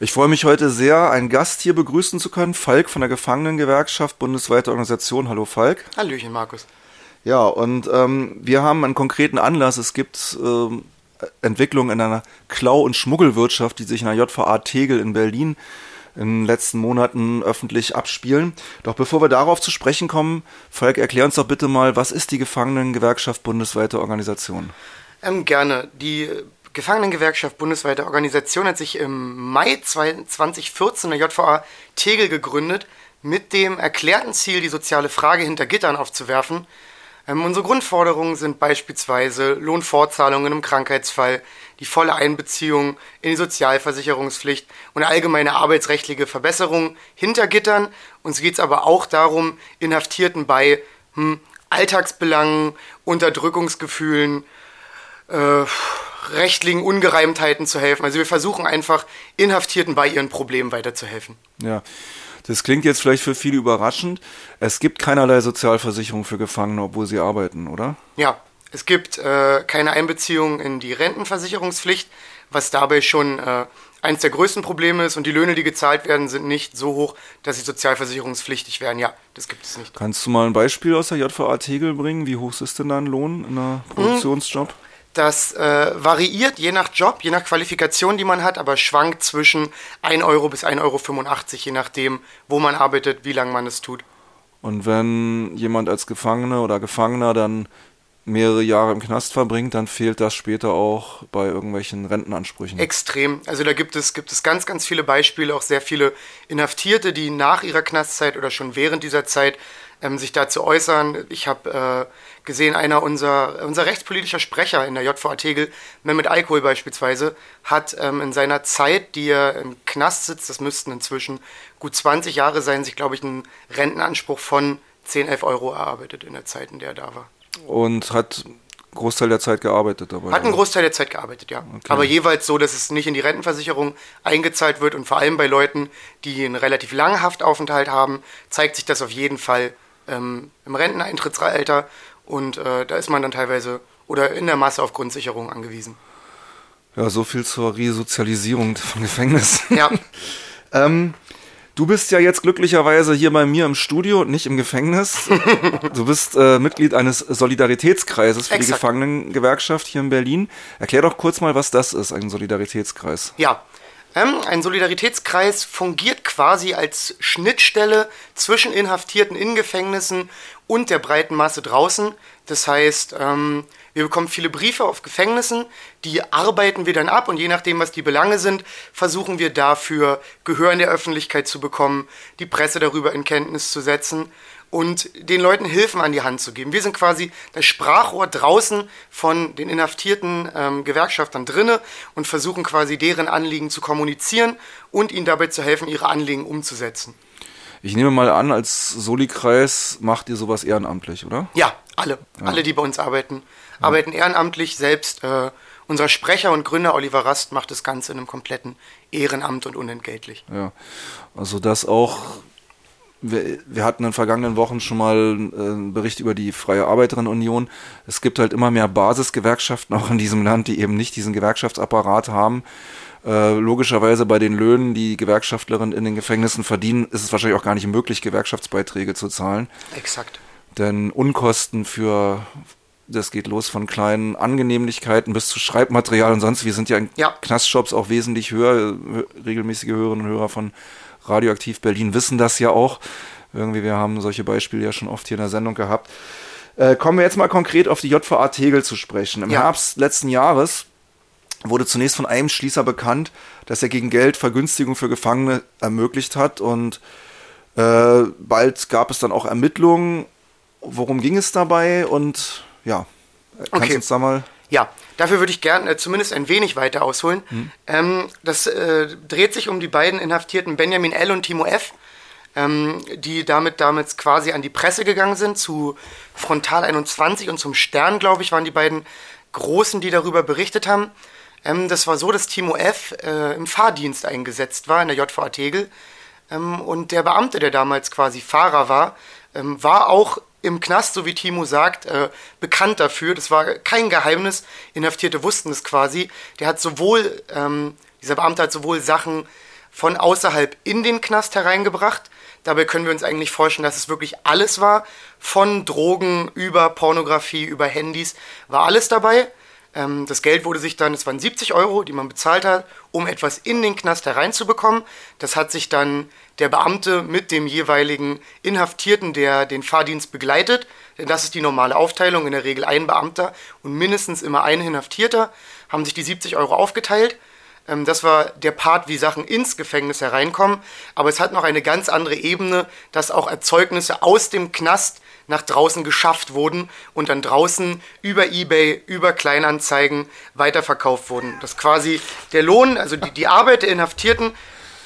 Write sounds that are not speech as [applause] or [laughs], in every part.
Ich freue mich heute sehr, einen Gast hier begrüßen zu können, Falk von der Gefangenengewerkschaft, bundesweite Organisation. Hallo Falk. Hallöchen, Markus. Ja, und ähm, wir haben einen konkreten Anlass. Es gibt ähm, Entwicklungen in einer Klau- und Schmuggelwirtschaft, die sich in der JVA Tegel in Berlin in den letzten Monaten öffentlich abspielen. Doch bevor wir darauf zu sprechen kommen, Falk, erklär uns doch bitte mal, was ist die Gefangenengewerkschaft bundesweite Organisation? Ähm, gerne. Die Gefangenengewerkschaft bundesweite Organisation hat sich im Mai 2014 der JVA Tegel gegründet, mit dem erklärten Ziel, die soziale Frage hinter Gittern aufzuwerfen. Ähm, unsere Grundforderungen sind beispielsweise Lohnfortzahlungen im Krankheitsfall, die volle Einbeziehung in die Sozialversicherungspflicht und allgemeine arbeitsrechtliche Verbesserungen hinter Gittern. Uns geht es aber auch darum, Inhaftierten bei hm, Alltagsbelangen, Unterdrückungsgefühlen, äh, rechtlichen Ungereimtheiten zu helfen. Also wir versuchen einfach Inhaftierten bei ihren Problemen weiterzuhelfen. Ja. Das klingt jetzt vielleicht für viele überraschend. Es gibt keinerlei Sozialversicherung für Gefangene, obwohl sie arbeiten, oder? Ja, es gibt äh, keine Einbeziehung in die Rentenversicherungspflicht, was dabei schon äh, eines der größten Probleme ist. Und die Löhne, die gezahlt werden, sind nicht so hoch, dass sie sozialversicherungspflichtig wären. Ja, das gibt es nicht. Kannst du mal ein Beispiel aus der JVA Tegel bringen? Wie hoch ist denn dein Lohn in einem Produktionsjob? Hm. Das äh, variiert je nach Job, je nach Qualifikation, die man hat, aber schwankt zwischen 1 Euro bis 1,85 Euro, je nachdem, wo man arbeitet, wie lange man es tut. Und wenn jemand als Gefangener oder Gefangener dann mehrere Jahre im Knast verbringt, dann fehlt das später auch bei irgendwelchen Rentenansprüchen. Extrem. Also da gibt es, gibt es ganz, ganz viele Beispiele, auch sehr viele Inhaftierte, die nach ihrer Knastzeit oder schon während dieser Zeit ähm, sich dazu äußern. Ich habe äh, gesehen, einer unserer unser rechtspolitischer Sprecher in der JVA Tegel, Mehmet Alkohol beispielsweise, hat ähm, in seiner Zeit, die er im Knast sitzt, das müssten inzwischen gut 20 Jahre sein, sich, glaube ich, einen Rentenanspruch von 10, 11 Euro erarbeitet in der Zeit, in der er da war. Und hat Großteil der Zeit gearbeitet dabei? Hat einen Großteil der Zeit gearbeitet, ja. Okay. Aber jeweils so, dass es nicht in die Rentenversicherung eingezahlt wird und vor allem bei Leuten, die einen relativ langen Haftaufenthalt haben, zeigt sich das auf jeden Fall ähm, im Renteneintrittsalter und äh, da ist man dann teilweise oder in der Masse auf Grundsicherung angewiesen. Ja, so viel zur Resozialisierung von Gefängnis. Ja. [laughs] ähm, du bist ja jetzt glücklicherweise hier bei mir im Studio und nicht im Gefängnis. [laughs] du bist äh, Mitglied eines Solidaritätskreises für Exakt. die Gefangenengewerkschaft hier in Berlin. Erklär doch kurz mal, was das ist, ein Solidaritätskreis. Ja, ähm, ein Solidaritätskreis fungiert quasi als Schnittstelle zwischen Inhaftierten in Gefängnissen und der breiten Masse draußen. Das heißt, ähm, wir bekommen viele Briefe auf Gefängnissen, die arbeiten wir dann ab und je nachdem, was die Belange sind, versuchen wir dafür Gehör in der Öffentlichkeit zu bekommen, die Presse darüber in Kenntnis zu setzen und den Leuten Hilfen an die Hand zu geben. Wir sind quasi das Sprachrohr draußen von den inhaftierten ähm, Gewerkschaftern drinne und versuchen quasi deren Anliegen zu kommunizieren und ihnen dabei zu helfen, ihre Anliegen umzusetzen. Ich nehme mal an, als Soli-Kreis macht ihr sowas ehrenamtlich, oder? Ja, alle. Ja. Alle, die bei uns arbeiten, ja. arbeiten ehrenamtlich. Selbst äh, unser Sprecher und Gründer Oliver Rast macht das Ganze in einem kompletten Ehrenamt und unentgeltlich. Ja, also das auch wir, wir, hatten in den vergangenen Wochen schon mal äh, einen Bericht über die Freie Arbeiterinnenunion. Es gibt halt immer mehr Basisgewerkschaften auch in diesem Land, die eben nicht diesen Gewerkschaftsapparat haben. Äh, logischerweise bei den Löhnen, die Gewerkschaftlerinnen in den Gefängnissen verdienen, ist es wahrscheinlich auch gar nicht möglich, Gewerkschaftsbeiträge zu zahlen. Exakt. Denn Unkosten für, das geht los von kleinen Angenehmlichkeiten bis zu Schreibmaterial und sonst, wir sind ja in ja. Knastshops auch wesentlich höher, regelmäßige Hörerinnen und Hörer von Radioaktiv Berlin wissen das ja auch. Irgendwie, wir haben solche Beispiele ja schon oft hier in der Sendung gehabt. Äh, kommen wir jetzt mal konkret auf die JVA Tegel zu sprechen. Im ja. Herbst letzten Jahres wurde zunächst von einem Schließer bekannt, dass er gegen Geld Vergünstigung für Gefangene ermöglicht hat und äh, bald gab es dann auch Ermittlungen. Worum ging es dabei und ja, kannst okay. du uns da mal ja, dafür würde ich gerne äh, zumindest ein wenig weiter ausholen. Mhm. Ähm, das äh, dreht sich um die beiden Inhaftierten Benjamin L. und Timo F., ähm, die damit damals quasi an die Presse gegangen sind, zu Frontal 21 und zum Stern, glaube ich, waren die beiden Großen, die darüber berichtet haben. Ähm, das war so, dass Timo F. Äh, im Fahrdienst eingesetzt war in der JVA Tegel. Ähm, und der Beamte, der damals quasi Fahrer war, ähm, war auch im Knast, so wie Timo sagt, äh, bekannt dafür. Das war kein Geheimnis. Inhaftierte wussten es quasi. Der hat sowohl, ähm, dieser Beamte hat sowohl Sachen von außerhalb in den Knast hereingebracht. Dabei können wir uns eigentlich vorstellen, dass es wirklich alles war. Von Drogen über Pornografie, über Handys, war alles dabei. Ähm, das Geld wurde sich dann, es waren 70 Euro, die man bezahlt hat, um etwas in den Knast hereinzubekommen. Das hat sich dann der Beamte mit dem jeweiligen Inhaftierten, der den Fahrdienst begleitet, denn das ist die normale Aufteilung, in der Regel ein Beamter und mindestens immer ein Inhaftierter, haben sich die 70 Euro aufgeteilt. Ähm, das war der Part, wie Sachen ins Gefängnis hereinkommen. Aber es hat noch eine ganz andere Ebene, dass auch Erzeugnisse aus dem Knast nach draußen geschafft wurden und dann draußen über eBay, über Kleinanzeigen weiterverkauft wurden. Das quasi der Lohn, also die, die Arbeit der Inhaftierten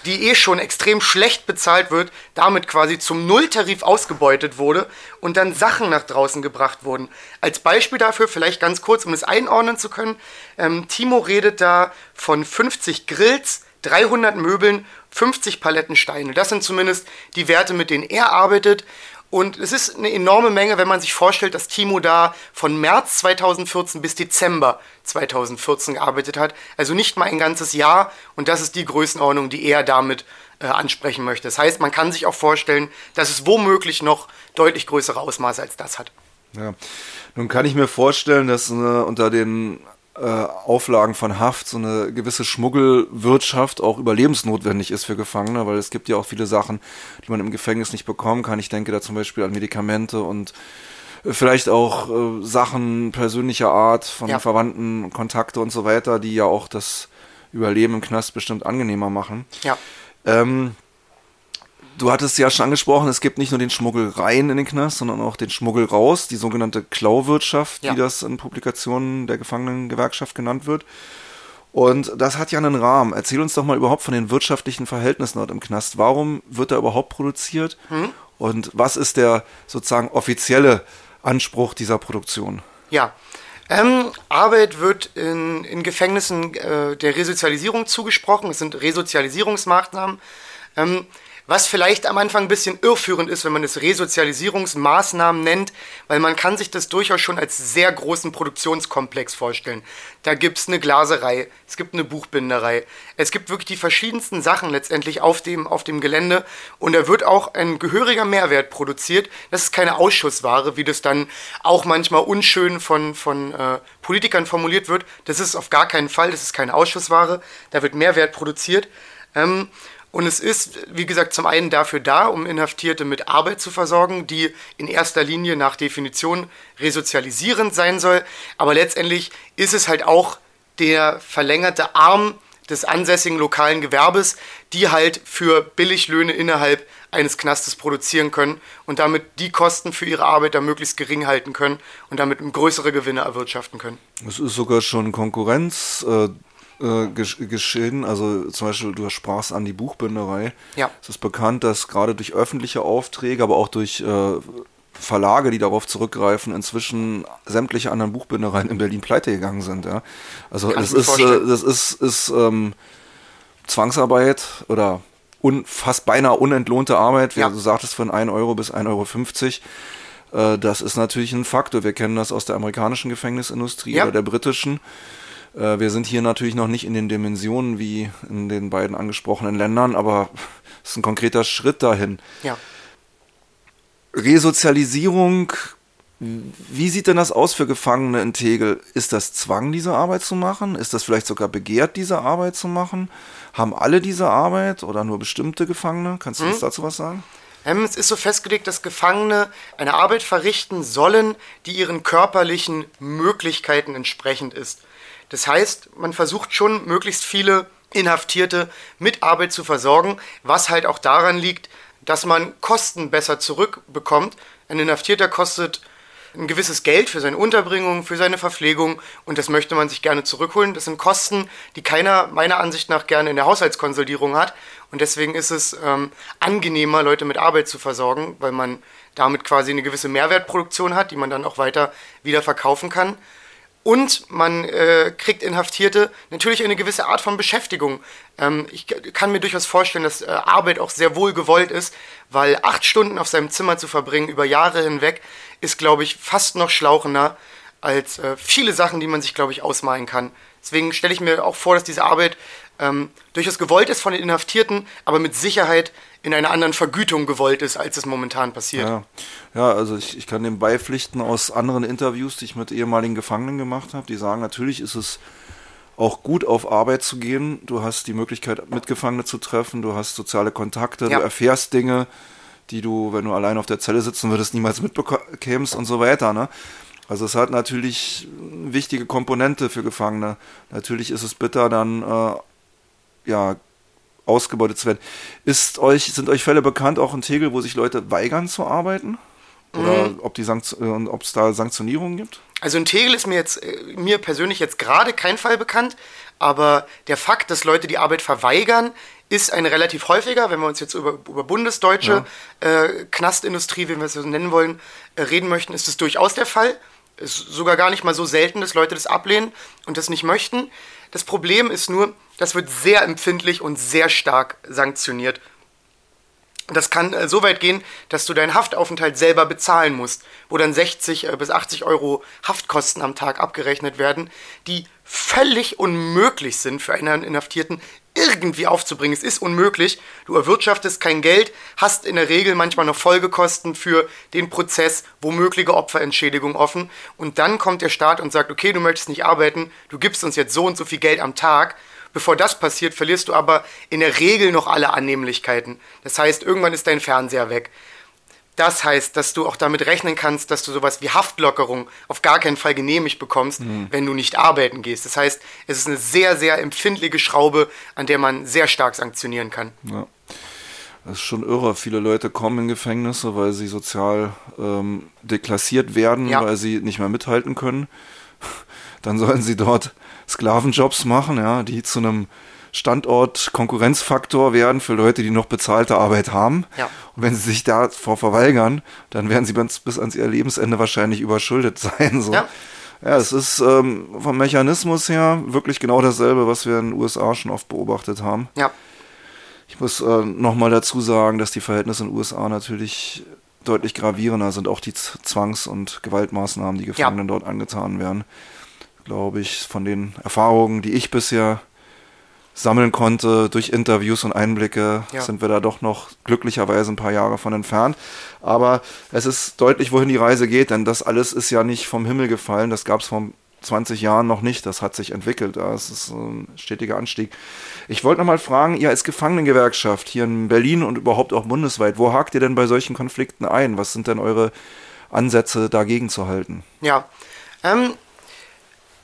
die eh schon extrem schlecht bezahlt wird, damit quasi zum Nulltarif ausgebeutet wurde und dann Sachen nach draußen gebracht wurden. Als Beispiel dafür, vielleicht ganz kurz, um es einordnen zu können, ähm, Timo redet da von 50 Grills, 300 Möbeln, 50 Paletten Steine. Das sind zumindest die Werte, mit denen er arbeitet. Und es ist eine enorme Menge, wenn man sich vorstellt, dass Timo da von März 2014 bis Dezember 2014 gearbeitet hat. Also nicht mal ein ganzes Jahr. Und das ist die Größenordnung, die er damit äh, ansprechen möchte. Das heißt, man kann sich auch vorstellen, dass es womöglich noch deutlich größere Ausmaße als das hat. Ja, nun kann ich mir vorstellen, dass äh, unter den äh, Auflagen von Haft so eine gewisse Schmuggelwirtschaft auch überlebensnotwendig ist für Gefangene, weil es gibt ja auch viele Sachen, die man im Gefängnis nicht bekommen kann. Ich denke da zum Beispiel an Medikamente und äh, vielleicht auch äh, Sachen persönlicher Art von ja. Verwandten, Kontakte und so weiter, die ja auch das Überleben im Knast bestimmt angenehmer machen. Ja. Ähm, Du hattest ja schon angesprochen, es gibt nicht nur den Schmuggel rein in den Knast, sondern auch den Schmuggel raus, die sogenannte Klauwirtschaft, ja. wie das in Publikationen der Gefangenengewerkschaft genannt wird. Und das hat ja einen Rahmen. Erzähl uns doch mal überhaupt von den wirtschaftlichen Verhältnissen dort im Knast. Warum wird da überhaupt produziert? Hm? Und was ist der sozusagen offizielle Anspruch dieser Produktion? Ja, ähm, Arbeit wird in, in Gefängnissen äh, der Resozialisierung zugesprochen. Es sind Resozialisierungsmaßnahmen. Ähm, was vielleicht am Anfang ein bisschen irrführend ist, wenn man es Resozialisierungsmaßnahmen nennt, weil man kann sich das durchaus schon als sehr großen Produktionskomplex vorstellen. Da gibt es eine Glaserei, es gibt eine Buchbinderei, es gibt wirklich die verschiedensten Sachen letztendlich auf dem, auf dem Gelände und da wird auch ein gehöriger Mehrwert produziert. Das ist keine Ausschussware, wie das dann auch manchmal unschön von, von äh, Politikern formuliert wird. Das ist auf gar keinen Fall, das ist keine Ausschussware, da wird Mehrwert produziert. Ähm, und es ist, wie gesagt, zum einen dafür da, um Inhaftierte mit Arbeit zu versorgen, die in erster Linie nach Definition resozialisierend sein soll. Aber letztendlich ist es halt auch der verlängerte Arm des ansässigen lokalen Gewerbes, die halt für Billiglöhne innerhalb eines Knastes produzieren können und damit die Kosten für ihre Arbeit da möglichst gering halten können und damit größere Gewinne erwirtschaften können. Es ist sogar schon Konkurrenz. Äh äh, geschehen. Also zum Beispiel, du sprachst an die Buchbinderei. Ja. Es ist bekannt, dass gerade durch öffentliche Aufträge, aber auch durch äh, Verlage, die darauf zurückgreifen, inzwischen sämtliche anderen Buchbindereien in Berlin pleite gegangen sind. Ja? Also Kann das ist, äh, das ist, ist ähm, Zwangsarbeit oder un, fast beinahe unentlohnte Arbeit. Wie ja. du sagtest, von 1 Euro bis 1,50 Euro. Äh, das ist natürlich ein Faktor. Wir kennen das aus der amerikanischen Gefängnisindustrie ja. oder der britischen. Äh, wir sind hier natürlich noch nicht in den Dimensionen wie in den beiden angesprochenen Ländern, aber [laughs] es ist ein konkreter Schritt dahin. Ja. Resozialisierung, wie sieht denn das aus für Gefangene in Tegel? Ist das Zwang, diese Arbeit zu machen? Ist das vielleicht sogar begehrt, diese Arbeit zu machen? Haben alle diese Arbeit oder nur bestimmte Gefangene? Kannst du hm? uns dazu was sagen? Ähm, es ist so festgelegt, dass Gefangene eine Arbeit verrichten sollen, die ihren körperlichen Möglichkeiten entsprechend ist. Das heißt, man versucht schon, möglichst viele Inhaftierte mit Arbeit zu versorgen, was halt auch daran liegt, dass man Kosten besser zurückbekommt. Ein Inhaftierter kostet ein gewisses Geld für seine Unterbringung, für seine Verpflegung und das möchte man sich gerne zurückholen. Das sind Kosten, die keiner meiner Ansicht nach gerne in der Haushaltskonsolidierung hat und deswegen ist es ähm, angenehmer, Leute mit Arbeit zu versorgen, weil man damit quasi eine gewisse Mehrwertproduktion hat, die man dann auch weiter wieder verkaufen kann. Und man äh, kriegt Inhaftierte natürlich eine gewisse Art von Beschäftigung. Ähm, ich kann mir durchaus vorstellen, dass äh, Arbeit auch sehr wohl gewollt ist, weil acht Stunden auf seinem Zimmer zu verbringen über Jahre hinweg ist, glaube ich, fast noch schlauchender als äh, viele Sachen, die man sich, glaube ich, ausmalen kann. Deswegen stelle ich mir auch vor, dass diese Arbeit ähm, durchaus gewollt ist von den Inhaftierten, aber mit Sicherheit in einer anderen Vergütung gewollt ist, als es momentan passiert. Ja, ja also ich, ich kann dem beipflichten aus anderen Interviews, die ich mit ehemaligen Gefangenen gemacht habe. Die sagen, natürlich ist es auch gut auf Arbeit zu gehen. Du hast die Möglichkeit, Mitgefangene zu treffen, du hast soziale Kontakte, ja. du erfährst Dinge, die du, wenn du allein auf der Zelle sitzen würdest, niemals mitbekämst und so weiter. Ne? Also es hat natürlich wichtige Komponente für Gefangene. Natürlich ist es bitter, dann äh, ja, ausgebeutet zu werden. Ist euch, sind euch Fälle bekannt, auch in Tegel, wo sich Leute weigern zu arbeiten? Oder mhm. ob äh, es da Sanktionierungen gibt? Also in Tegel ist mir jetzt äh, mir persönlich jetzt gerade kein Fall bekannt, aber der Fakt, dass Leute die Arbeit verweigern, ist ein relativ häufiger, wenn wir uns jetzt über, über bundesdeutsche ja. äh, Knastindustrie, wie wir es so nennen wollen, äh, reden möchten, ist es durchaus der Fall. Ist sogar gar nicht mal so selten, dass Leute das ablehnen und das nicht möchten. Das Problem ist nur, das wird sehr empfindlich und sehr stark sanktioniert. Das kann äh, so weit gehen, dass du deinen Haftaufenthalt selber bezahlen musst, wo dann 60 äh, bis 80 Euro Haftkosten am Tag abgerechnet werden, die völlig unmöglich sind für einen Inhaftierten irgendwie aufzubringen. Es ist unmöglich. Du erwirtschaftest kein Geld, hast in der Regel manchmal noch Folgekosten für den Prozess, womögliche Opferentschädigung offen. Und dann kommt der Staat und sagt, okay, du möchtest nicht arbeiten, du gibst uns jetzt so und so viel Geld am Tag. Bevor das passiert, verlierst du aber in der Regel noch alle Annehmlichkeiten. Das heißt, irgendwann ist dein Fernseher weg. Das heißt, dass du auch damit rechnen kannst, dass du sowas wie Haftlockerung auf gar keinen Fall genehmigt bekommst, mhm. wenn du nicht arbeiten gehst. Das heißt, es ist eine sehr, sehr empfindliche Schraube, an der man sehr stark sanktionieren kann. Ja. Das ist schon irre. Viele Leute kommen in Gefängnisse, weil sie sozial ähm, deklassiert werden, ja. weil sie nicht mehr mithalten können. [laughs] Dann sollen sie dort Sklavenjobs machen, ja, die zu einem Standort Konkurrenzfaktor werden für Leute, die noch bezahlte Arbeit haben. Ja. Und wenn sie sich davor verweigern, dann werden sie bis, bis ans ihr Lebensende wahrscheinlich überschuldet [laughs] sein. So. Ja. Ja, es ist ähm, vom Mechanismus her wirklich genau dasselbe, was wir in den USA schon oft beobachtet haben. Ja. Ich muss äh, nochmal dazu sagen, dass die Verhältnisse in den USA natürlich deutlich gravierender sind, auch die Zwangs- und Gewaltmaßnahmen, die Gefangenen ja. dort angetan werden. Glaube ich, von den Erfahrungen, die ich bisher sammeln konnte durch Interviews und Einblicke, ja. sind wir da doch noch glücklicherweise ein paar Jahre von entfernt. Aber es ist deutlich, wohin die Reise geht, denn das alles ist ja nicht vom Himmel gefallen. Das gab es vor 20 Jahren noch nicht. Das hat sich entwickelt. Das ist ein stetiger Anstieg. Ich wollte noch mal fragen, ihr als Gefangenengewerkschaft hier in Berlin und überhaupt auch bundesweit, wo hakt ihr denn bei solchen Konflikten ein? Was sind denn eure Ansätze dagegen zu halten? Ja, ähm,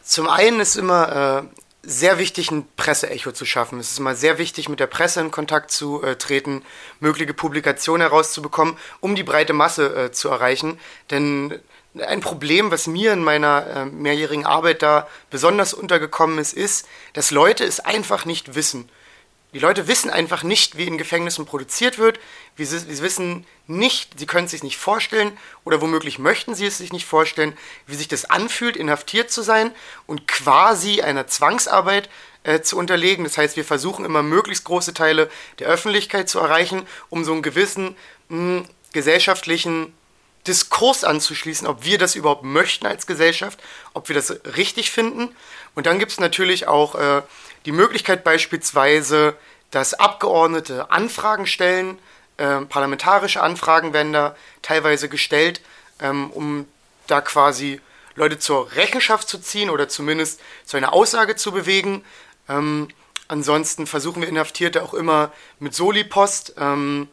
zum einen ist immer äh, sehr wichtig, ein Presseecho zu schaffen. Es ist immer sehr wichtig, mit der Presse in Kontakt zu äh, treten, mögliche Publikationen herauszubekommen, um die breite Masse äh, zu erreichen. Denn ein Problem, was mir in meiner äh, mehrjährigen Arbeit da besonders untergekommen ist, ist, dass Leute es einfach nicht wissen. Die Leute wissen einfach nicht, wie in Gefängnissen produziert wird. Sie, sie wissen nicht, sie können es sich nicht vorstellen oder womöglich möchten sie es sich nicht vorstellen, wie sich das anfühlt, inhaftiert zu sein und quasi einer Zwangsarbeit äh, zu unterlegen. Das heißt, wir versuchen immer möglichst große Teile der Öffentlichkeit zu erreichen, um so einen gewissen mh, gesellschaftlichen Diskurs anzuschließen, ob wir das überhaupt möchten als Gesellschaft, ob wir das richtig finden. Und dann gibt es natürlich auch äh, die Möglichkeit beispielsweise, dass Abgeordnete Anfragen stellen, äh, parlamentarische Anfragen werden da teilweise gestellt, ähm, um da quasi Leute zur Rechenschaft zu ziehen oder zumindest zu einer Aussage zu bewegen. Ähm, ansonsten versuchen wir Inhaftierte auch immer mit Soli-Post ähm,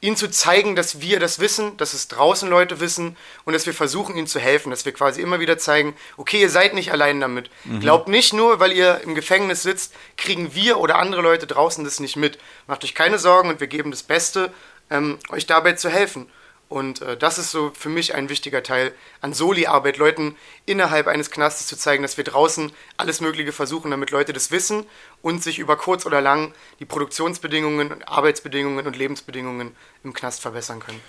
ihnen zu zeigen, dass wir das wissen, dass es draußen Leute wissen und dass wir versuchen, ihnen zu helfen, dass wir quasi immer wieder zeigen, okay, ihr seid nicht allein damit. Mhm. Glaubt nicht nur, weil ihr im Gefängnis sitzt, kriegen wir oder andere Leute draußen das nicht mit. Macht euch keine Sorgen und wir geben das Beste, ähm, euch dabei zu helfen. Und äh, das ist so für mich ein wichtiger Teil an Soli-Arbeit, Leuten innerhalb eines Knastes zu zeigen, dass wir draußen alles Mögliche versuchen, damit Leute das wissen und sich über kurz oder lang die Produktionsbedingungen, Arbeitsbedingungen und Lebensbedingungen im Knast verbessern können.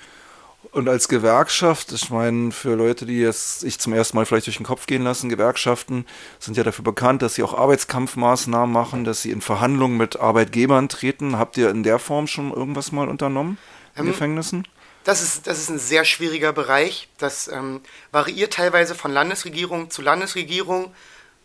Und als Gewerkschaft, ich meine, für Leute, die jetzt sich zum ersten Mal vielleicht durch den Kopf gehen lassen, Gewerkschaften sind ja dafür bekannt, dass sie auch Arbeitskampfmaßnahmen machen, dass sie in Verhandlungen mit Arbeitgebern treten. Habt ihr in der Form schon irgendwas mal unternommen in ähm, Gefängnissen? Das ist, das ist ein sehr schwieriger Bereich. Das ähm, variiert teilweise von Landesregierung zu Landesregierung.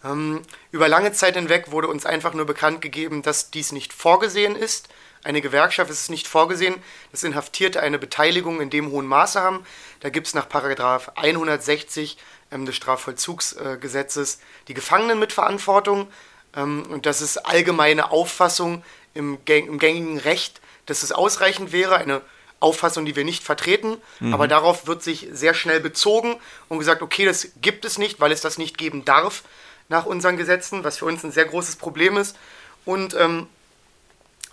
Ähm, über lange Zeit hinweg wurde uns einfach nur bekannt gegeben, dass dies nicht vorgesehen ist. Eine Gewerkschaft ist nicht vorgesehen, dass Inhaftierte eine Beteiligung in dem hohen Maße haben. Da gibt es nach Paragraph 160 ähm, des Strafvollzugsgesetzes die Gefangenen mit Verantwortung. Ähm, und das ist allgemeine Auffassung im, im gängigen Recht, dass es ausreichend wäre, eine Auffassung, die wir nicht vertreten. Mhm. Aber darauf wird sich sehr schnell bezogen und gesagt, okay, das gibt es nicht, weil es das nicht geben darf nach unseren Gesetzen, was für uns ein sehr großes Problem ist. Und ähm,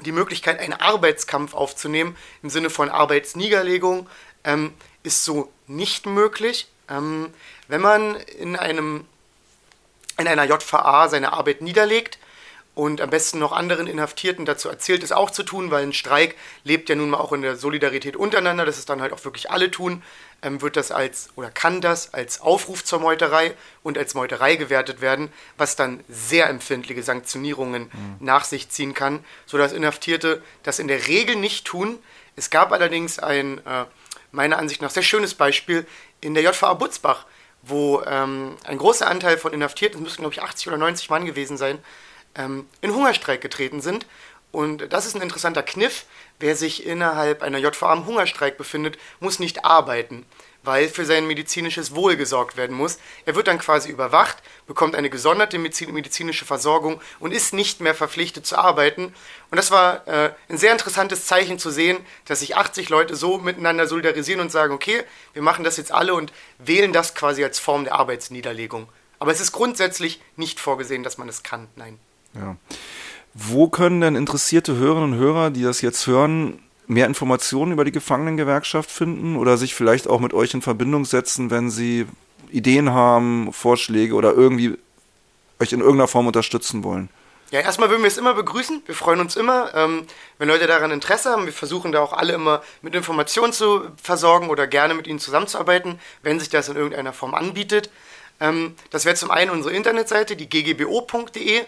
die Möglichkeit, einen Arbeitskampf aufzunehmen im Sinne von Arbeitsniederlegung ähm, ist so nicht möglich. Ähm, wenn man in, einem, in einer JVA seine Arbeit niederlegt, und am besten noch anderen Inhaftierten dazu erzählt, es auch zu tun, weil ein Streik lebt ja nun mal auch in der Solidarität untereinander, dass es dann halt auch wirklich alle tun, ähm, wird das als oder kann das als Aufruf zur Meuterei und als Meuterei gewertet werden, was dann sehr empfindliche Sanktionierungen mhm. nach sich ziehen kann, sodass Inhaftierte das in der Regel nicht tun. Es gab allerdings ein, äh, meiner Ansicht nach, sehr schönes Beispiel in der JVA Butzbach, wo ähm, ein großer Anteil von Inhaftierten, es müssten glaube ich 80 oder 90 Mann gewesen sein, ähm, in Hungerstreik getreten sind. Und das ist ein interessanter Kniff. Wer sich innerhalb einer JVA im Hungerstreik befindet, muss nicht arbeiten, weil für sein medizinisches Wohl gesorgt werden muss. Er wird dann quasi überwacht, bekommt eine gesonderte medizinische Versorgung und ist nicht mehr verpflichtet zu arbeiten. Und das war äh, ein sehr interessantes Zeichen zu sehen, dass sich 80 Leute so miteinander solidarisieren und sagen, okay, wir machen das jetzt alle und wählen das quasi als Form der Arbeitsniederlegung. Aber es ist grundsätzlich nicht vorgesehen, dass man es kann, nein. Ja. Wo können denn interessierte Hörerinnen und Hörer, die das jetzt hören, mehr Informationen über die Gefangenengewerkschaft finden oder sich vielleicht auch mit euch in Verbindung setzen, wenn sie Ideen haben, Vorschläge oder irgendwie euch in irgendeiner Form unterstützen wollen? Ja, erstmal würden wir es immer begrüßen. Wir freuen uns immer, ähm, wenn Leute daran Interesse haben. Wir versuchen da auch alle immer mit Informationen zu versorgen oder gerne mit ihnen zusammenzuarbeiten, wenn sich das in irgendeiner Form anbietet. Ähm, das wäre zum einen unsere Internetseite, die ggbo.de.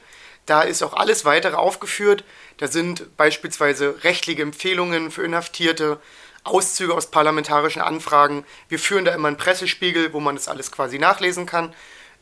Da ist auch alles weitere aufgeführt. Da sind beispielsweise rechtliche Empfehlungen für Inhaftierte, Auszüge aus parlamentarischen Anfragen. Wir führen da immer einen Pressespiegel, wo man das alles quasi nachlesen kann.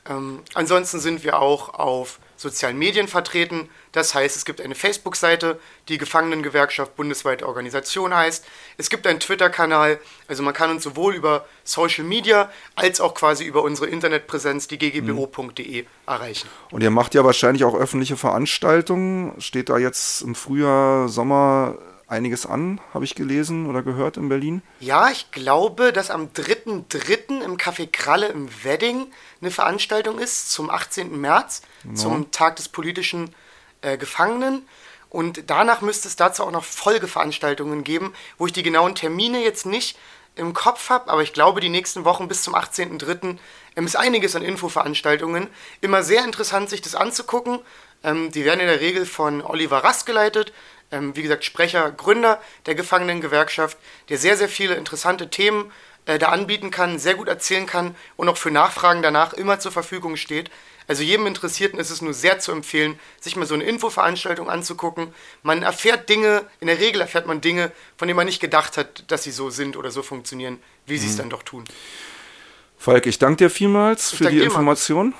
Ähm, ansonsten sind wir auch auf sozialen Medien vertreten. Das heißt, es gibt eine Facebook-Seite, die Gefangenengewerkschaft bundesweite Organisation heißt. Es gibt einen Twitter-Kanal. Also man kann uns sowohl über Social Media als auch quasi über unsere Internetpräsenz, die ggbo.de, erreichen. Und ihr macht ja wahrscheinlich auch öffentliche Veranstaltungen. Steht da jetzt im Frühjahr, Sommer einiges an, habe ich gelesen oder gehört in Berlin. Ja, ich glaube, dass am 3.3. im Café Kralle im Wedding eine Veranstaltung ist, zum 18. März, no. zum Tag des politischen äh, Gefangenen. Und danach müsste es dazu auch noch Folgeveranstaltungen geben, wo ich die genauen Termine jetzt nicht im Kopf habe, aber ich glaube, die nächsten Wochen bis zum 18.03. Ähm, ist einiges an Infoveranstaltungen. Immer sehr interessant, sich das anzugucken. Ähm, die werden in der Regel von Oliver Rass geleitet, ähm, wie gesagt, Sprecher, Gründer der Gefangenengewerkschaft, der sehr, sehr viele interessante Themen äh, da anbieten kann, sehr gut erzählen kann und auch für Nachfragen danach immer zur Verfügung steht. Also jedem Interessierten ist es nur sehr zu empfehlen, sich mal so eine Infoveranstaltung anzugucken. Man erfährt Dinge, in der Regel erfährt man Dinge, von denen man nicht gedacht hat, dass sie so sind oder so funktionieren, wie sie es mhm. dann doch tun. Falk, ich danke dir vielmals ich für die Information. Mal.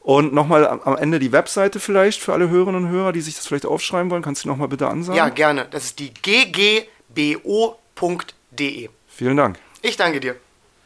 Und nochmal am Ende die Webseite vielleicht für alle Hörerinnen und Hörer, die sich das vielleicht aufschreiben wollen. Kannst du nochmal bitte ansagen? Ja, gerne. Das ist die ggbo.de. Vielen Dank. Ich danke dir.